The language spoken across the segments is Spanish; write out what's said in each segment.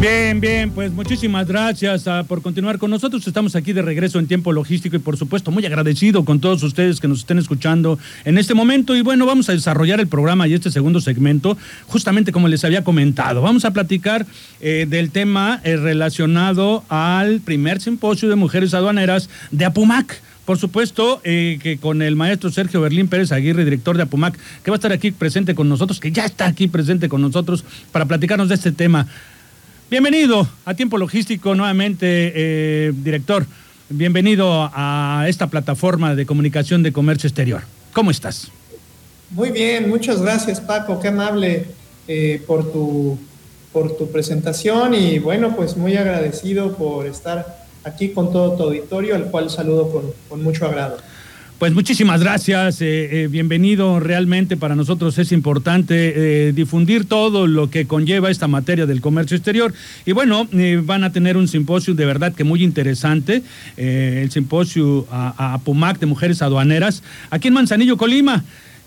Bien, bien, pues muchísimas gracias ah, por continuar con nosotros. Estamos aquí de regreso en tiempo logístico y por supuesto muy agradecido con todos ustedes que nos estén escuchando en este momento. Y bueno, vamos a desarrollar el programa y este segundo segmento, justamente como les había comentado. Vamos a platicar eh, del tema eh, relacionado al primer simposio de mujeres aduaneras de Apumac. Por supuesto eh, que con el maestro Sergio Berlín Pérez Aguirre, director de Apumac, que va a estar aquí presente con nosotros, que ya está aquí presente con nosotros para platicarnos de este tema. Bienvenido a Tiempo Logístico nuevamente, eh, director. Bienvenido a esta plataforma de comunicación de comercio exterior. ¿Cómo estás? Muy bien, muchas gracias Paco, qué amable eh, por, tu, por tu presentación y bueno, pues muy agradecido por estar aquí con todo tu auditorio, al cual saludo con, con mucho agrado. Pues muchísimas gracias, eh, eh, bienvenido. Realmente para nosotros es importante eh, difundir todo lo que conlleva esta materia del comercio exterior. Y bueno, van a tener un simposio de verdad que muy interesante, el simposio a, a, Pumac de Mujeres Aduaneras, aquí en Manzanillo, Colima.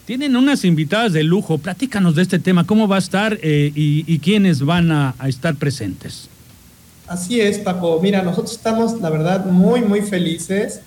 Tienen unas invitadas de lujo. Platícanos de este tema, cómo va a estar y, quiénes van a estar presentes. Así es, Paco. Mira, nosotros estamos, la verdad, muy, muy felices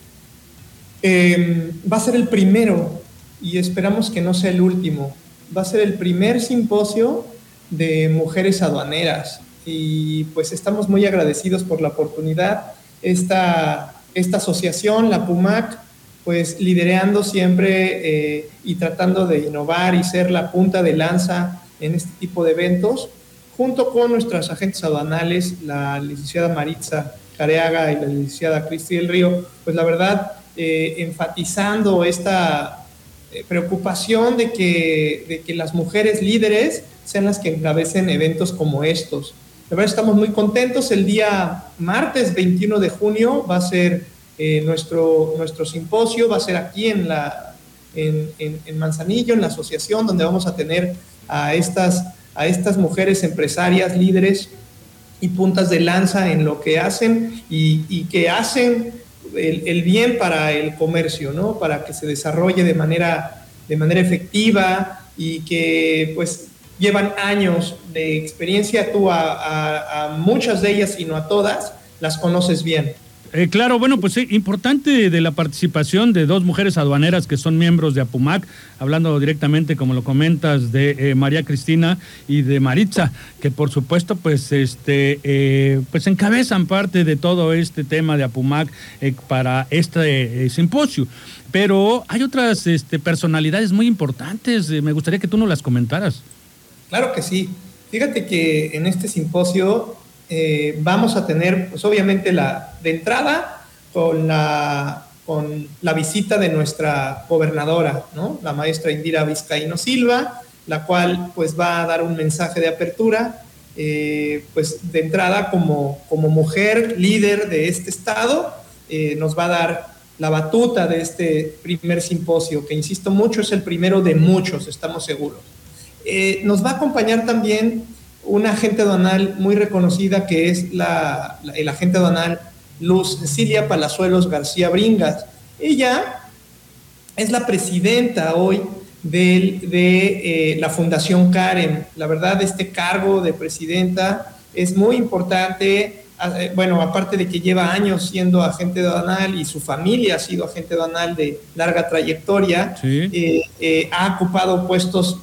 Em, va a ser el primero y esperamos que no sea el último. Va a ser el primer simposio de mujeres aduaneras y pues estamos muy agradecidos por la oportunidad. Esta, esta asociación, la PUMAC, pues liderando siempre eh, y tratando de innovar y ser la punta de lanza en este tipo de eventos, junto con nuestras agentes aduanales, la licenciada Maritza Careaga y la licenciada Cristi del Río, pues la verdad eh, enfatizando esta eh, preocupación de que, de que las mujeres líderes sean las que encabecen eventos como estos. De verdad estamos muy contentos. El día martes 21 de junio va a ser eh, nuestro, nuestro simposio, va a ser aquí en, la, en, en, Manzanillo, en la asociación, donde vamos a tener a estas, a estas mujeres empresarias, líderes y puntas de lanza en lo que hacen y que hacen el, bien para el comercio, ¿no? Para que se desarrolle de manera, de manera efectiva y que pues llevan años de experiencia, tú a, a muchas de ellas y no a todas, las conoces bien. Eh, claro, bueno, pues sí, importante de la participación de dos mujeres aduaneras que son miembros de APUMAC, hablando directamente, como lo comentas, de eh, María Cristina y de Maritza, que por supuesto, pues, este, eh, pues encabezan parte de todo este tema de APUMAC para este simposio. Pero hay otras este, personalidades muy importantes, me gustaría que tú nos las comentaras. Claro que sí. Fíjate que en este simposio eh, vamos a tener, pues obviamente, la, de entrada con la, con la visita de nuestra gobernadora, la maestra Indira Vizcaíno Silva, la cual pues va a dar un mensaje de apertura, eh, pues de entrada como, como mujer líder de este estado, eh, nos va a dar la batuta de este primer simposio, que insisto mucho, es el primero de muchos, estamos seguros. nos va a acompañar también una agente aduanal muy reconocida que es la, el agente aduanal Luz Cecilia Palazuelos García Bringas. Ella es la presidenta hoy de, eh, la Fundación Karen. La verdad, este cargo de presidenta es muy importante bueno, aparte de que lleva años siendo agente aduanal y su familia ha sido agente aduanal de larga trayectoria, eh, eh, ha ocupado puestos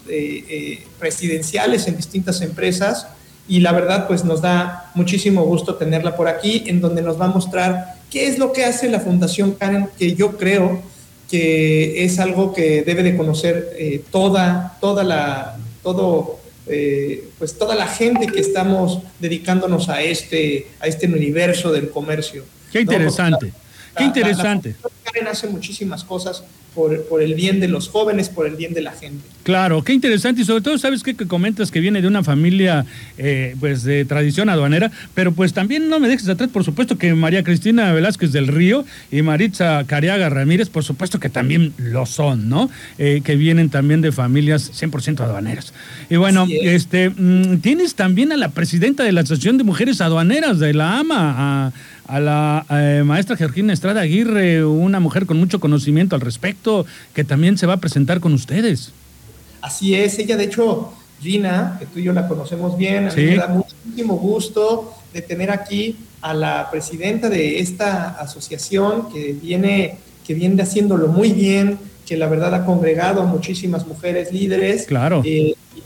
presidenciales en distintas empresas y la verdad pues nos da muchísimo gusto tenerla por aquí en donde nos va a mostrar qué es lo que hace la Fundación Karen, que yo creo que es algo que debe de conocer toda, toda la, todo eh, pues toda la gente que estamos dedicándonos a este, a este universo del comercio. Qué interesante. Qué interesante. Karen hace muchísimas cosas por, por, el bien de los jóvenes, por el bien de la gente. Claro, qué interesante y sobre todo sabes qué? que comentas que viene de una familia eh, pues de tradición aduanera, pero pues también no me dejes atrás, por supuesto que María Cristina Velázquez del Río y Maritza Cariaga Ramírez, por supuesto que también lo son, ¿no? Eh, que vienen también de familias 100% aduaneras. Y bueno, este mm, tienes también a la presidenta de la Asociación de Mujeres Aduaneras de la AMA, a a la eh, maestra Georgina Estrada Aguirre, una mujer con mucho conocimiento al respecto, que también se va a presentar con ustedes. Así es, ella de hecho, Gina, que tú y yo la conocemos bien, a mí me da muchísimo gusto de tener aquí a la presidenta de esta asociación que viene, que viene haciéndolo muy bien, que la verdad ha congregado a muchísimas mujeres líderes. Claro.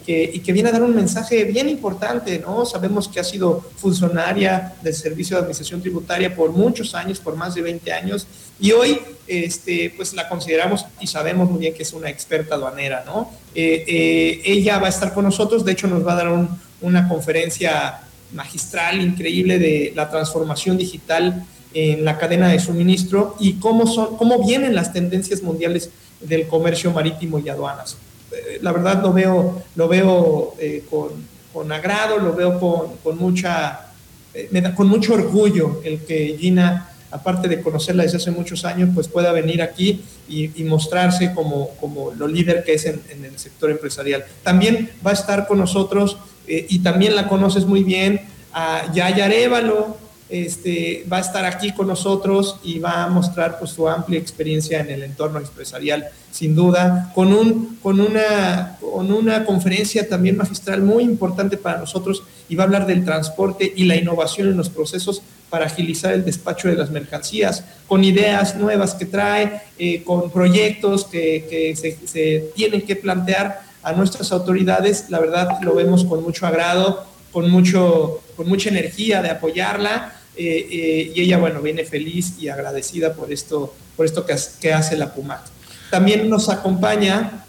Eh, y que viene a dar un mensaje bien importante, ¿no? Sabemos que ha sido funcionaria del Servicio de Administración Tributaria por muchos años, por más de 20 años, y hoy, este, pues la consideramos y sabemos muy bien que es una experta aduanera, ¿no? Eh, eh, ella va a estar con nosotros, de hecho nos va a dar una conferencia magistral, increíble de la transformación digital en la cadena de suministro y cómo, son, cómo vienen las tendencias mundiales del comercio marítimo y aduanas. Eh, la verdad lo veo, lo veo eh, con, con, agrado, lo veo con, con mucha, eh, me da, con mucho orgullo el que Gina, aparte de conocerla desde hace muchos años, pues pueda venir aquí y, mostrarse como, como, lo líder que es en, en, el sector empresarial. También va a estar con nosotros, y también la conoces muy bien, a Yaya Arevalo, este, va a estar aquí con nosotros y va a mostrar pues, su amplia experiencia en el entorno empresarial, sin duda, con, un, con, una, con una conferencia también magistral muy importante para nosotros y va a hablar del transporte y la innovación en los procesos para agilizar el despacho de las mercancías, con ideas nuevas que trae, eh, con proyectos que, que se, se tienen que plantear a nuestras autoridades. La verdad, lo vemos con mucho agrado, con, mucho, con mucha energía de apoyarla eh, eh, y ella, bueno, viene feliz y agradecida por esto, por esto que, que hace la PUMAC. También nos acompaña,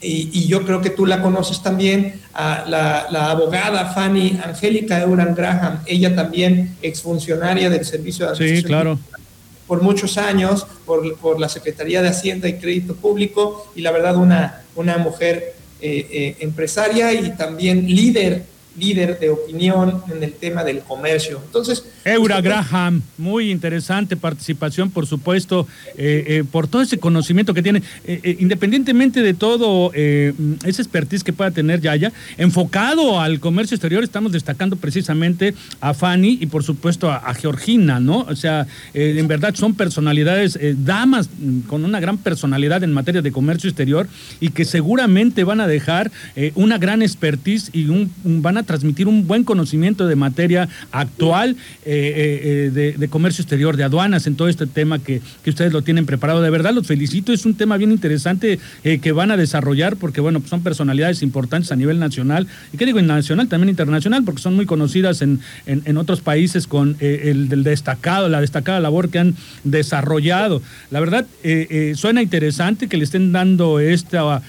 y, yo creo que tú la conoces también, a la, abogada Fanny Angélica Euran Graham, ella también exfuncionaria del Servicio de Administración. Sí, claro. Por muchos años, por, por, la Secretaría de Hacienda y Crédito Público, y la verdad una, una mujer eh, empresaria y también líder líder de opinión en el tema del comercio. Entonces, Eura Graham, muy interesante participación, por supuesto, eh, eh, por todo ese conocimiento que tiene, eh, independientemente de todo ese expertise que pueda tener Yaya, enfocado al comercio exterior, estamos destacando precisamente a Fanny y por supuesto a, Georgina, ¿no? O sea, en verdad son personalidades, damas con una gran personalidad en materia de comercio exterior y que seguramente van a dejar una gran expertise y un, van a transmitir un buen conocimiento de materia actual eh, eh, eh, de, comercio exterior, de aduanas, en todo este tema que, ustedes lo tienen preparado. De verdad, los felicito, es un tema bien interesante que van a desarrollar porque, bueno, pues son personalidades importantes a nivel nacional, y qué digo, nacional, también internacional, porque son muy conocidas en, en, otros países con el, del destacado, la destacada labor que han desarrollado. La verdad, suena interesante que le estén dando esta,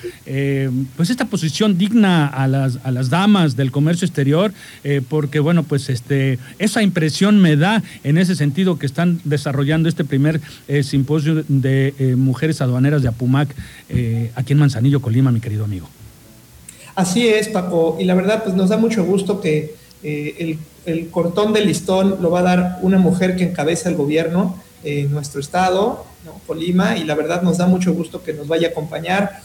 pues esta posición digna a las, a las damas del comercio exterior, eh, porque bueno, pues este, esa impresión me da en ese sentido que están desarrollando este primer eh, simposio de eh, mujeres aduaneras de Apumac aquí en Manzanillo, Colima, mi querido amigo. Así es, Paco, y la verdad pues nos da mucho gusto que el, el, cortón de listón lo va a dar una mujer que encabeza el gobierno en nuestro estado, Colima, y la verdad nos da mucho gusto que nos vaya a acompañar,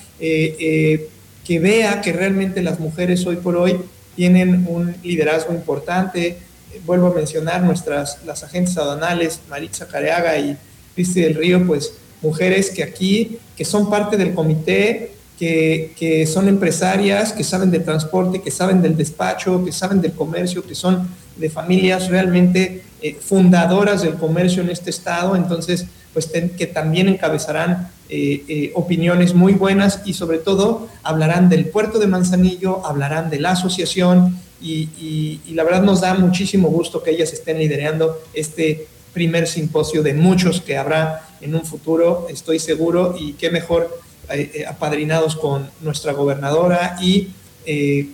que vea que realmente las mujeres hoy por hoy tienen un liderazgo importante. Vuelvo a mencionar nuestras, las agentes aduanales, Maritza Careaga y Cristi del Río, pues mujeres que aquí, que son parte del comité, que, que, son empresarias, que saben de transporte, que saben del despacho, que saben del comercio, que son de familias realmente eh, fundadoras del comercio en este estado. Entonces, pues que también encabezarán eh, eh, opiniones muy buenas y sobre todo hablarán del puerto de Manzanillo, hablarán de la asociación y, la verdad nos da muchísimo gusto que ellas estén liderando este primer simposio de muchos que habrá en un futuro, estoy seguro, y qué mejor apadrinados con nuestra gobernadora y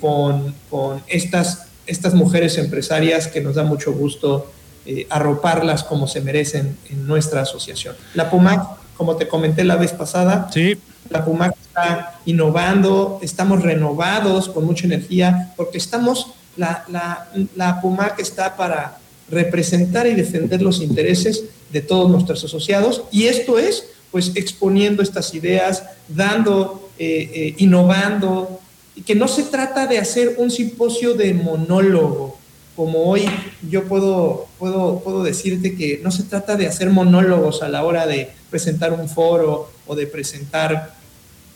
con, con estas, estas mujeres empresarias que nos da mucho gusto eh, arroparlas como se merecen en nuestra asociación. La PUMAC como te comenté la vez pasada. Sí. La PUMAC está innovando, estamos renovados con mucha energía, porque estamos, la, la, la PUMAC está para representar y defender los intereses de todos nuestros asociados y esto es pues exponiendo estas ideas, dando, eh, eh, innovando, y que no se trata de hacer un simposio de monólogo, como hoy yo puedo, puedo, puedo decirte que no se trata de hacer monólogos a la hora de presentar un foro o de presentar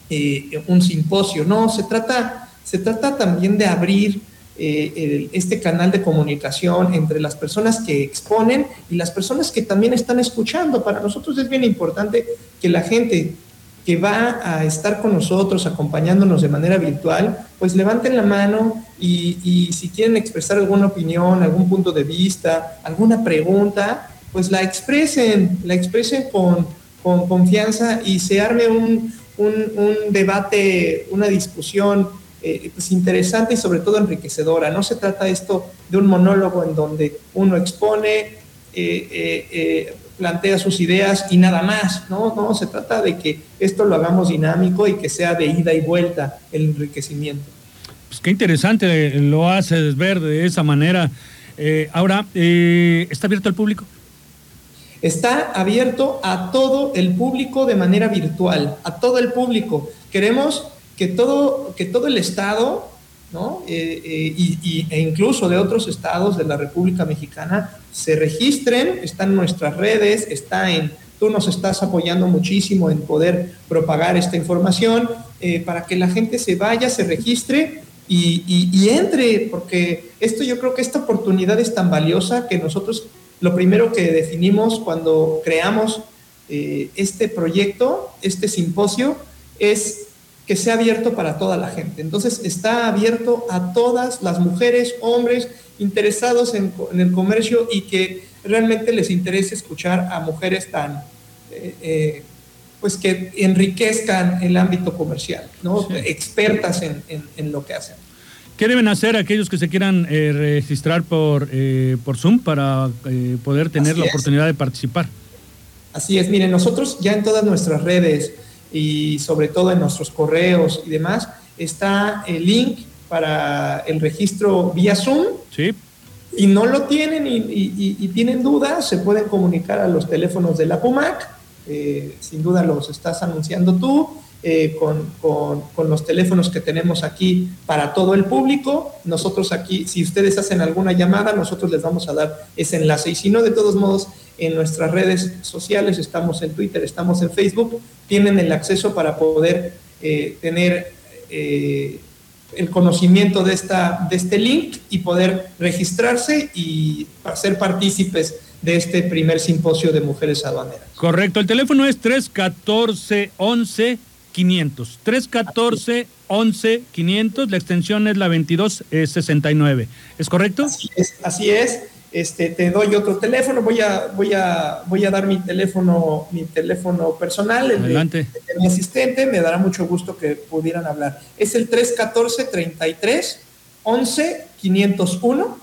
eh, un simposio, no, se trata, se trata también de abrir eh, este canal de comunicación entre las personas que exponen y las personas que también están escuchando. Para nosotros es bien importante que la gente que va a estar con nosotros acompañándonos de manera virtual, pues levanten la mano y, si quieren expresar alguna opinión, algún punto de vista, alguna pregunta, pues la expresen, la expresen con, con confianza y se arme un debate, una discusión eh, pues interesante y sobre todo enriquecedora. No se trata esto de un monólogo en donde uno expone, eh, eh, plantea sus ideas y nada más. No, no, se trata de que esto lo hagamos dinámico y que sea de ida y vuelta el enriquecimiento. Pues qué interesante lo haces ver de esa manera. ahora, ¿está abierto al público? Está abierto a todo el público de manera virtual, a todo el público. Queremos que todo, que todo el Estado, ¿no? Eh, eh, y, e incluso de otros estados de la República Mexicana, se registren, está en nuestras redes, está en, tú nos estás apoyando muchísimo en poder propagar esta información, eh, para que la gente se vaya, se registre y, y, entre, porque esto yo creo que esta oportunidad es tan valiosa que nosotros lo primero que definimos cuando creamos este proyecto, este simposio, es que sea abierto para toda la gente. Entonces está abierto a todas las mujeres, hombres interesados en, el comercio y que realmente les interese escuchar a mujeres tan, eh, eh, pues que enriquezcan el ámbito comercial, ¿no? expertas en, lo que hacen. ¿Qué deben hacer aquellos que se quieran eh, registrar por, por Zoom para poder tener la oportunidad de participar? Así es, miren, nosotros ya en todas nuestras redes, y sobre todo en nuestros correos y demás, está el link para el registro vía Zoom. Sí. Y no lo tienen y, tienen dudas, se pueden comunicar a los teléfonos de la PUMAC, eh, sin duda los estás anunciando tú, eh, con, con, con, los teléfonos que tenemos aquí para todo el público. Nosotros aquí, si ustedes hacen alguna llamada, nosotros les vamos a dar ese enlace. Y si no, de todos modos, en nuestras redes sociales, estamos en Twitter, estamos en Facebook, tienen el acceso para poder eh, tener eh, el conocimiento de, esta, de este link y poder registrarse y ser partícipes de este primer simposio de mujeres aduaneras. Correcto, el teléfono es 314 11 500. 314 11 500, la extensión es la 2269. ¿Es correcto? Así es, así es. Este, te doy otro teléfono, voy a, voy a, voy a dar mi teléfono, mi teléfono personal, el De, mi asistente, me dará mucho gusto que pudieran hablar. Es el 314 33 11 501.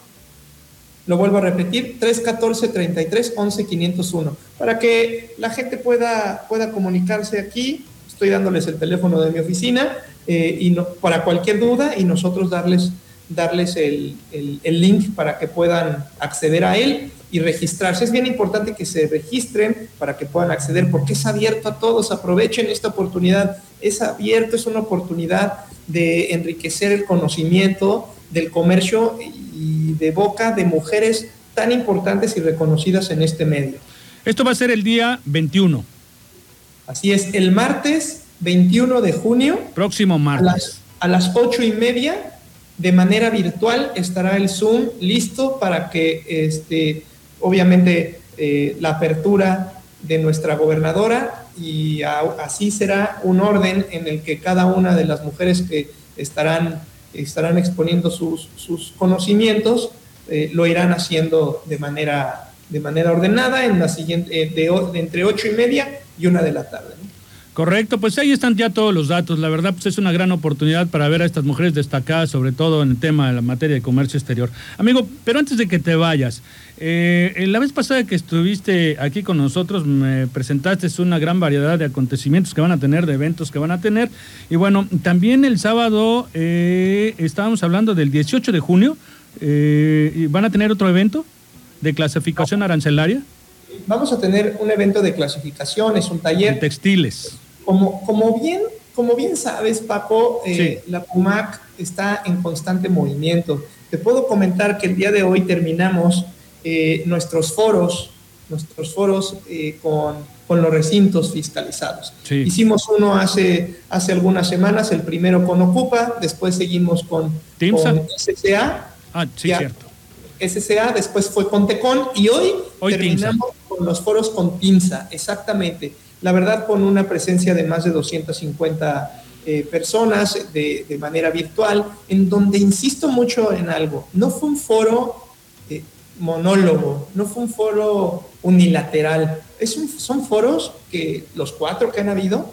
Lo vuelvo a repetir, 314 33 11 501, para que la gente pueda, pueda comunicarse aquí. Estoy dándoles el teléfono de mi oficina eh, y no, para cualquier duda y nosotros darles darles el, link para que puedan acceder a él y registrarse. Es bien importante que se registren para que puedan acceder porque es abierto a todos. Aprovechen esta oportunidad. Es abierto, es una oportunidad de enriquecer el conocimiento del comercio y de boca de mujeres tan importantes y reconocidas en este medio. Esto va a ser el día 21. Así es, el martes 21 de junio. Próximo martes. A las, a las ocho y media de manera virtual estará el Zoom listo para que, este, obviamente, eh, la apertura de nuestra gobernadora y así será un orden en el que cada una de las mujeres que estarán, estarán exponiendo sus, sus conocimientos eh, lo irán haciendo de manera, de manera ordenada en la siguiente, eh, de, entre ocho y media y una de la tarde. Correcto, pues ahí están ya todos los datos. La verdad, pues es una gran oportunidad para ver a estas mujeres destacadas, sobre todo en el tema de la materia de comercio exterior. Amigo, pero antes de que te vayas, eh, la vez pasada que estuviste aquí con nosotros me presentaste una gran variedad de acontecimientos que van a tener, de eventos que van a tener. Y bueno, también el sábado eh, estábamos hablando del 18 de junio. Eh, ¿Van a tener otro evento de clasificación arancelaria? Vamos a tener un evento de clasificación, es un taller. De textiles. Como, como, bien, como bien sabes, Paco, la PUMAC está en constante movimiento. Te puedo comentar que el día de hoy terminamos eh, nuestros foros, nuestros foros eh, con, con, los recintos fiscalizados. Hicimos uno hace, hace algunas semanas, el primero con Ocupa, después seguimos con, con SCA. Ah, sí, cierto. SCA, después fue con Tecon y hoy, terminamos con los foros con TIMSA, exactamente. La verdad, con una presencia de más de 250 eh, personas de, de, manera virtual, en donde insisto mucho en algo, no fue un foro monólogo, no fue un foro unilateral. Es son foros que los cuatro que han habido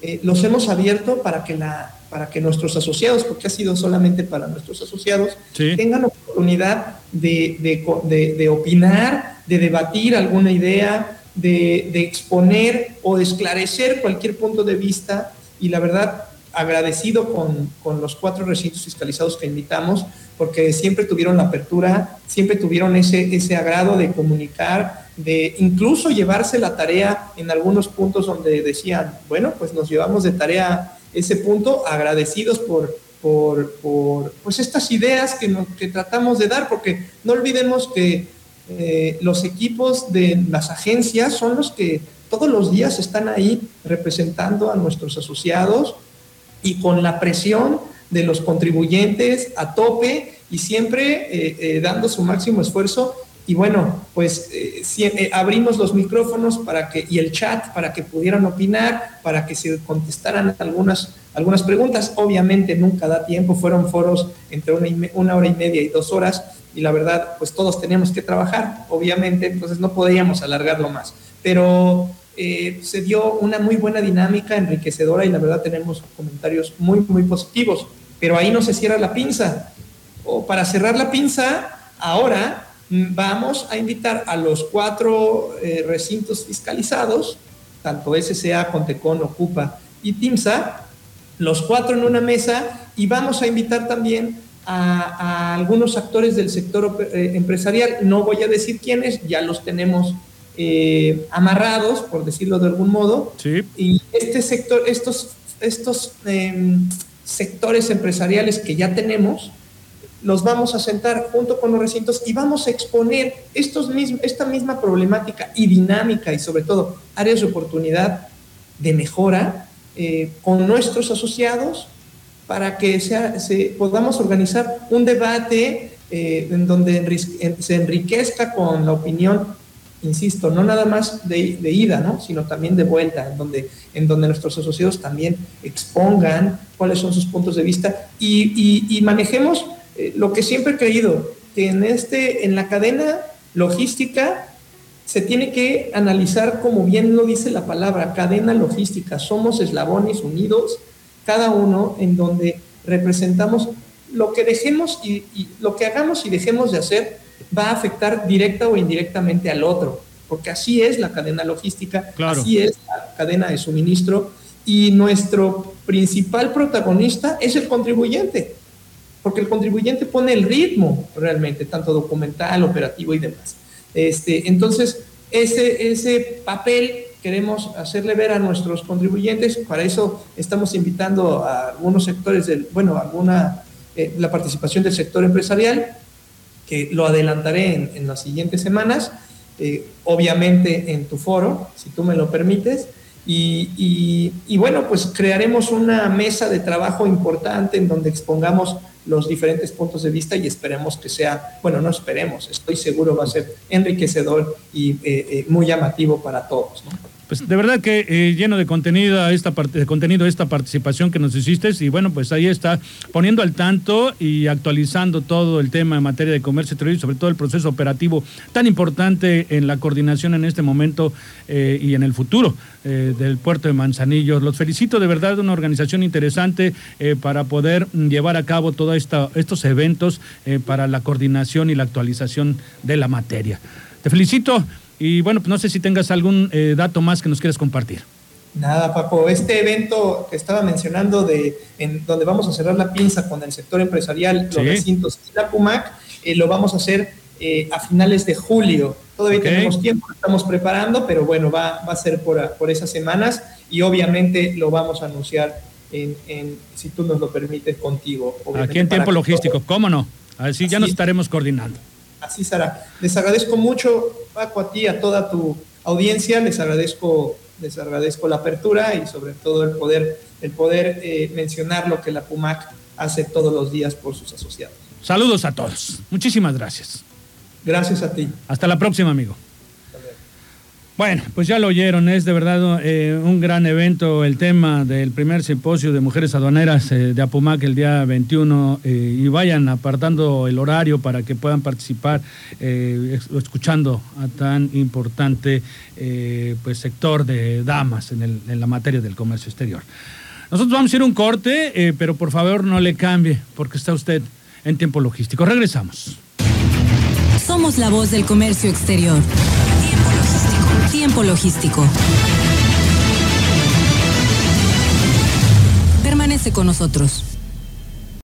eh, los hemos abierto para que, la, para que nuestros asociados, porque ha sido solamente para nuestros asociados, tengan oportunidad de, de, de, opinar, de debatir alguna idea, de, exponer o de esclarecer cualquier punto de vista. Y la verdad, agradecido con, con los cuatro recintos fiscalizados que invitamos, porque siempre tuvieron la apertura, siempre tuvieron ese, ese agrado de comunicar, de incluso llevarse la tarea en algunos puntos donde decían, bueno, pues nos llevamos de tarea ese punto, agradecidos por, por, por pues estas ideas que, que tratamos de dar, porque no olvidemos que eh, los equipos de las agencias son los que todos los días están ahí representando a nuestros asociados y con la presión de los contribuyentes a tope y siempre eh, eh, dando su máximo esfuerzo. Y bueno, pues abrimos los micrófonos para que, y el chat para que pudieran opinar, para que se contestaran algunas, algunas preguntas. Obviamente nunca da tiempo, fueron foros entre una, hora y media y dos horas y la verdad, pues todos teníamos que trabajar, obviamente, entonces no podíamos alargarlo más. Pero se dio una muy buena dinámica, enriquecedora y la verdad tenemos comentarios muy, muy positivos pero ahí no se cierra la pinza. O para cerrar la pinza, ahora vamos a invitar a los cuatro eh, recintos fiscalizados, tanto SCA, Contecon, Ocupa y TIMSA, los cuatro en una mesa, y vamos a invitar también a, algunos actores del sector eh, empresarial. No voy a decir quiénes, ya los tenemos eh, amarrados, por decirlo de algún modo. Sí. Y este sector, estos, estos em, sectores empresariales que ya tenemos, los vamos a sentar junto con los recintos y vamos a exponer estos esta misma problemática y dinámica y sobre todo áreas de oportunidad de mejora eh, con nuestros asociados para que se, podamos organizar un debate eh, en donde se enriquezca con la opinión insisto, no nada más de, ida, ¿no? sino también de vuelta, en donde, en donde nuestros asociados también expongan cuáles son sus puntos de vista y, manejemos eh, lo que siempre he creído, que en, este, en la cadena logística se tiene que analizar, como bien lo dice la palabra, cadena logística. Somos eslabones unidos, cada uno en donde representamos lo que dejemos y lo que hagamos y dejemos de hacer va a afectar directa o indirectamente al otro, porque así es la cadena logística, así es la cadena de suministro y nuestro principal protagonista es el contribuyente, porque el contribuyente pone el ritmo realmente, tanto documental, operativo y demás. Este, entonces, ese, ese papel queremos hacerle ver a nuestros contribuyentes, para eso estamos invitando a algunos sectores, del, bueno, alguna, eh, la participación del sector empresarial, que lo adelantaré en, las siguientes semanas, eh, obviamente en tu foro, si tú me lo permites. Y, bueno, pues crearemos una mesa de trabajo importante en donde expongamos los diferentes puntos de vista y esperemos que sea, bueno, no esperemos, estoy seguro va a ser enriquecedor y eh, eh, muy llamativo para todos. ¿no? Pues de verdad que eh, lleno de contenido esta participación que nos hiciste y bueno pues ahí está poniendo al tanto y actualizando todo el tema en materia de comercio exterior y sobre todo el proceso operativo tan importante en la coordinación en este momento eh, y en el futuro eh, del puerto de Manzanillo. Los felicito de verdad, una organización interesante para poder llevar a cabo todos estos eventos para la coordinación y la actualización de la materia. Te felicito. Y bueno, pues no sé si tengas algún eh, dato más que nos quieras compartir. Nada, Paco. Este evento que estaba mencionando, de, en donde vamos a cerrar la pinza con el sector empresarial, los recintos y la PUMAC, eh, lo vamos a hacer eh, a finales de julio. Todavía tenemos tiempo, estamos preparando, pero bueno, va, va a ser por, por esas semanas y obviamente lo vamos a anunciar en, en si tú nos lo permites contigo. Aquí en tiempo logístico, ¿cómo no? Así, ya nos estaremos coordinando. Así será. Les agradezco mucho, Paco, a ti, a toda tu audiencia. Les agradezco, les agradezco la apertura y sobre todo el poder, el poder eh, mencionar lo que la PUMAC hace todos los días por sus asociados. Saludos a todos. Muchísimas gracias. Gracias a ti. Hasta la próxima, amigo. Bueno, pues ya lo oyeron, es de verdad eh, un gran evento el tema del primer simposio de mujeres aduaneras eh, de Apumac el día 21 eh, y vayan apartando el horario para que puedan participar escuchando a tan importante pues sector de damas en, en, la materia del comercio exterior. Nosotros vamos a ir un corte, pero por favor no le cambie porque está usted en tiempo logístico. Regresamos. Somos la voz del comercio exterior. Tiempo logístico. Permanece con nosotros.